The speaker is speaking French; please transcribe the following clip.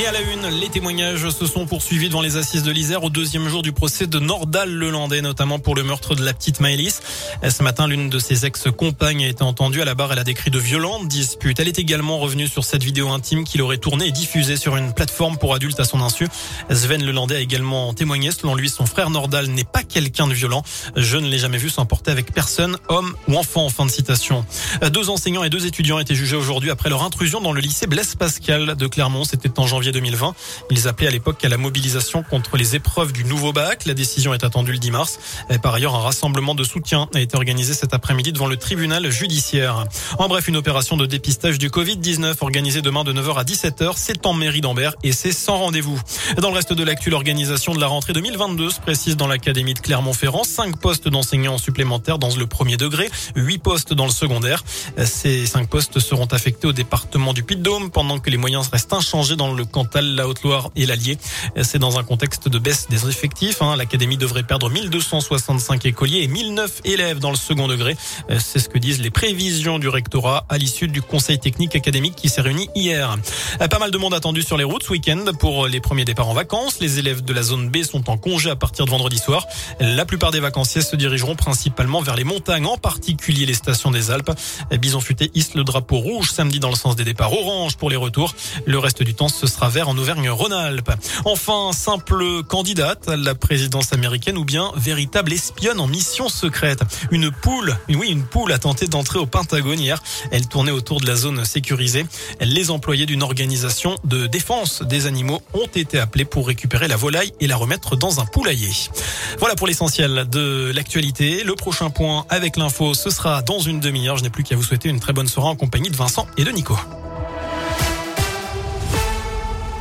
Et à la une, les témoignages se sont poursuivis devant les assises de l'Isère au deuxième jour du procès de Nordal Lelandais, notamment pour le meurtre de la petite Maëlys. Ce matin, l'une de ses ex-compagnes a été entendue à la barre. Elle a décrit de violentes disputes. Elle est également revenue sur cette vidéo intime qu'il aurait tournée et diffusée sur une plateforme pour adultes à son insu. Sven Lelandais a également témoigné. Selon lui, son frère Nordal n'est pas quelqu'un de violent. Je ne l'ai jamais vu s'emporter avec personne, homme ou enfant. Fin de citation. Deux enseignants et deux étudiants été jugés aujourd'hui après leur intrusion dans le lycée Blaise Pascal de Clermont. C'était en janvier 2020. Ils appelaient à l'époque à la mobilisation contre les épreuves du nouveau bac. La décision est attendue le 10 mars. Par ailleurs, un rassemblement de soutien a été organisé cet après-midi devant le tribunal judiciaire. En bref, une opération de dépistage du Covid-19 organisée demain de 9h à 17h. C'est en mairie d'Ambert et c'est sans rendez-vous. Dans le reste de l'actu, l'organisation de la rentrée 2022 se précise dans l'académie de Clermont-Ferrand. 5 postes d'enseignants supplémentaires dans le premier degré, 8 postes dans le secondaire. Ces 5 postes seront affectés au département du Puy-de-Dôme pendant que les moyens restent inchangés dans le Cantal, la Haute-Loire et l'Allier. C'est dans un contexte de baisse des effectifs. Hein. L'académie devrait perdre 1265 écoliers et 1009 élèves dans le second degré. C'est ce que disent les prévisions du rectorat à l'issue du conseil technique académique qui s'est réuni hier. Pas mal de monde attendu sur les routes ce week-end pour les premiers départs en vacances. Les élèves de la zone B sont en congé à partir de vendredi soir. La plupart des vacanciers se dirigeront principalement vers les montagnes, en particulier les stations des Alpes. Bison Futé hisse le drapeau rouge samedi dans le sens des départs, orange pour les retours. Le reste du temps, ce sera vert en Auvergne-Rhône-Alpes. Enfin, simple candidate à la présidence américaine ou bien véritable espionne en mission secrète. Une poule, oui, une poule a tenté d'entrer au Pentagone hier. Elle tournait autour de la zone sécurisée. Les employés d'une organisation de défense des animaux ont été appelés pour récupérer la volaille et la remettre dans un poulailler. Voilà pour l'essentiel de l'actualité. Le prochain point avec l'info, ce sera dans une demi-heure. Je n'ai plus qu'à vous souhaiter une très bonne soirée en compagnie de Vincent et de Nico.